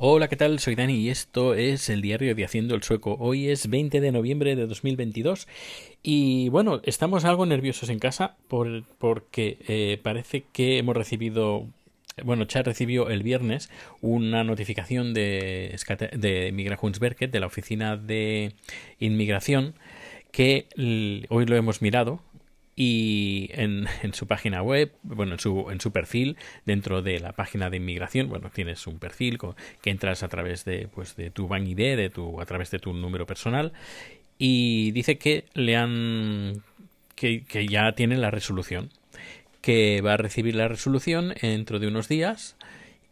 Hola, ¿qué tal? Soy Dani y esto es el diario de Haciendo el Sueco. Hoy es 20 de noviembre de 2022 y bueno, estamos algo nerviosos en casa por, porque eh, parece que hemos recibido bueno, Chad recibió el viernes una notificación de, de de la oficina de inmigración, que hoy lo hemos mirado y en, en, su página web, bueno, en su, en su perfil, dentro de la página de inmigración, bueno, tienes un perfil que entras a través de, pues, de tu Bank ID, de tu, a través de tu número personal, y dice que le han, que, que ya tiene la resolución, que va a recibir la resolución dentro de unos días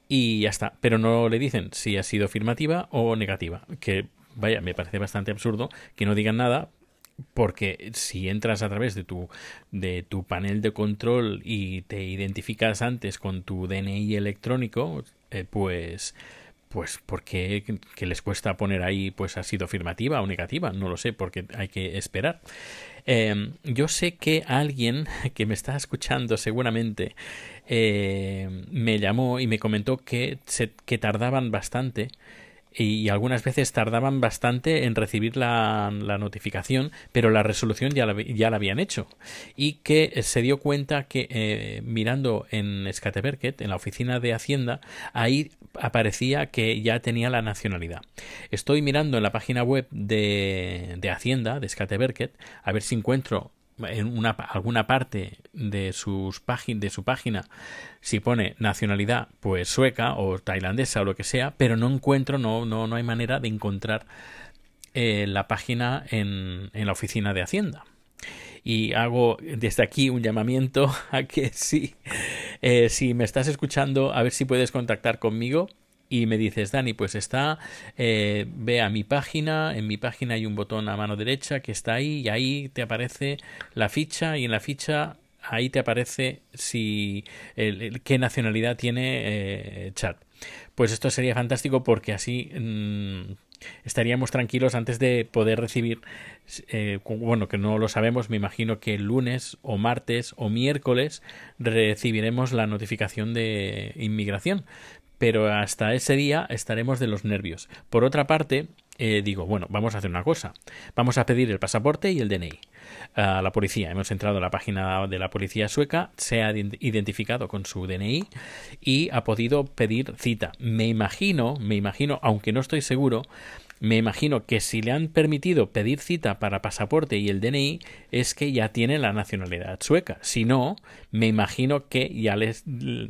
y ya está, pero no le dicen si ha sido afirmativa o negativa, que vaya, me parece bastante absurdo que no digan nada porque si entras a través de tu de tu panel de control y te identificas antes con tu DNI electrónico eh, pues pues porque que les cuesta poner ahí pues ha sido afirmativa o negativa no lo sé porque hay que esperar. Em, yo sé que alguien que me está escuchando seguramente eh, me llamó y me comentó que se, que tardaban bastante y algunas veces tardaban bastante en recibir la, notificación, pero la resolución ya la, ya la, habían hecho. Y que se dio cuenta que eh, mirando en Skateverket, en la oficina de Hacienda, ahí aparecía que ya tenía la nacionalidad. Estoy mirando en la página web de, de Hacienda, de Skateverket, a ver si encuentro en una, alguna parte de, sus de su página si pone nacionalidad pues sueca o tailandesa o lo que sea, pero no encuentro, no, no, no hay manera de encontrar eh, la página en, en la oficina de Hacienda. Y hago desde aquí un llamamiento a que si, eh, si me estás escuchando, a ver si puedes contactar conmigo y me dices, Dani, pues está, eh, ve a mi página, en mi página hay un botón a mano derecha que está ahí y ahí te aparece la ficha y en la ficha ahí te aparece si qué nacionalidad tiene eh, chat. Pues esto sería fantástico porque así mm, estaríamos tranquilos antes de poder recibir, eh, bueno, que no lo sabemos, me imagino que el lunes o martes o miércoles recibiremos la notificación de inmigración pero hasta ese día estaremos de los nervios. Por otra parte, eh, digo, bueno, vamos a hacer una cosa. Vamos a pedir el pasaporte y el DNI a la policía. Hemos entrado a la página de la policía sueca, se ha identificado con su DNI y ha podido pedir cita. Me imagino, me imagino, aunque no estoy seguro, me imagino que si le han permitido pedir cita para pasaporte y el DNI es que ya tiene la nacionalidad sueca. Si no, me imagino que ya les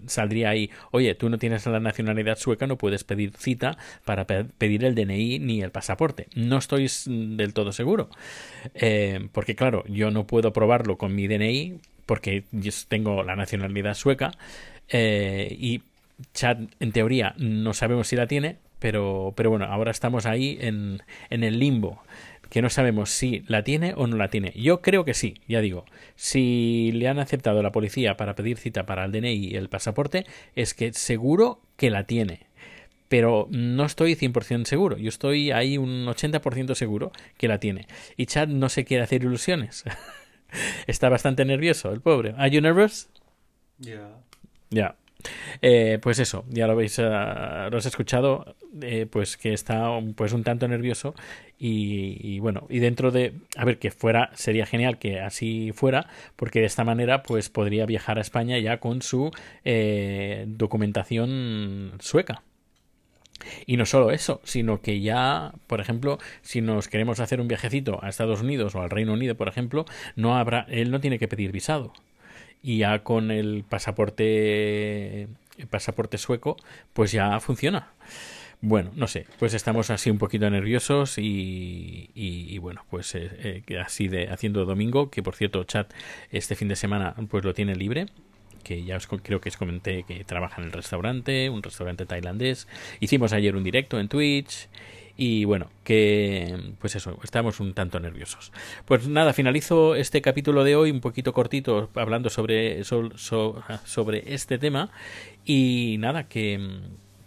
saldría ahí, oye, tú no tienes la nacionalidad sueca, no puedes pedir cita para pedir el DNI ni el pasaporte. No estoy del todo seguro. Eh, porque claro, yo no puedo probarlo con mi DNI porque yo tengo la nacionalidad sueca eh, y Chad en teoría no sabemos si la tiene, pero, pero bueno, ahora estamos ahí en, en el limbo que no sabemos si la tiene o no la tiene. Yo creo que sí, ya digo. Si le han aceptado la policía para pedir cita para el DNI y el pasaporte, es que seguro que la tiene. Pero no estoy 100% seguro. Yo estoy ahí un 80% seguro que la tiene. Y Chad no se quiere hacer ilusiones. Está bastante nervioso, el pobre. ¿Are you nervous? Ya. Ya. Eh, pues eso, ya lo habéis, uh, lo has escuchado, eh, pues que está pues un tanto nervioso y, bueno, y dentro de, a ver, que fuera, sería genial que así fuera, porque de esta manera pues podría viajar a España ya con su eh, documentación sueca. Y no solo eso, sino que ya, por ejemplo, si nos queremos hacer un viajecito a Estados Unidos o al Reino Unido, por ejemplo, no habrá, él no tiene que pedir visado. Y ya con el pasaporte el pasaporte sueco pues ya funciona. Bueno no sé pues estamos así un poquito nerviosos y, y, bueno pues eh, eh, así de haciendo domingo que por cierto chat este fin de semana pues lo tiene libre que ya os creo que os comenté que trabaja en el restaurante, un restaurante tailandés. Hicimos ayer un directo en Twitch y bueno, que pues eso, estamos un tanto nerviosos. Pues nada, finalizo este capítulo de hoy un poquito cortito hablando sobre, sobre este tema y nada, que,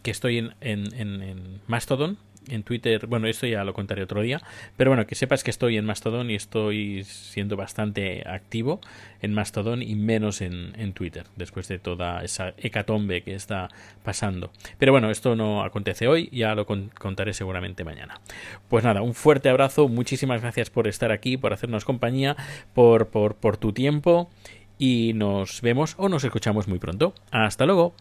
que estoy en, en, en, Mastodon en Twitter, bueno, esto ya lo contaré otro día, pero bueno, que sepas que estoy en Mastodon y estoy siendo bastante activo en Mastodon y menos en, en Twitter, después de toda esa hecatombe que está pasando. Pero bueno, esto no acontece hoy, ya lo contaré seguramente mañana. Pues nada, un fuerte abrazo, muchísimas gracias por estar aquí, por hacernos compañía, por, por, por tu tiempo y nos vemos o nos escuchamos muy pronto. Hasta luego.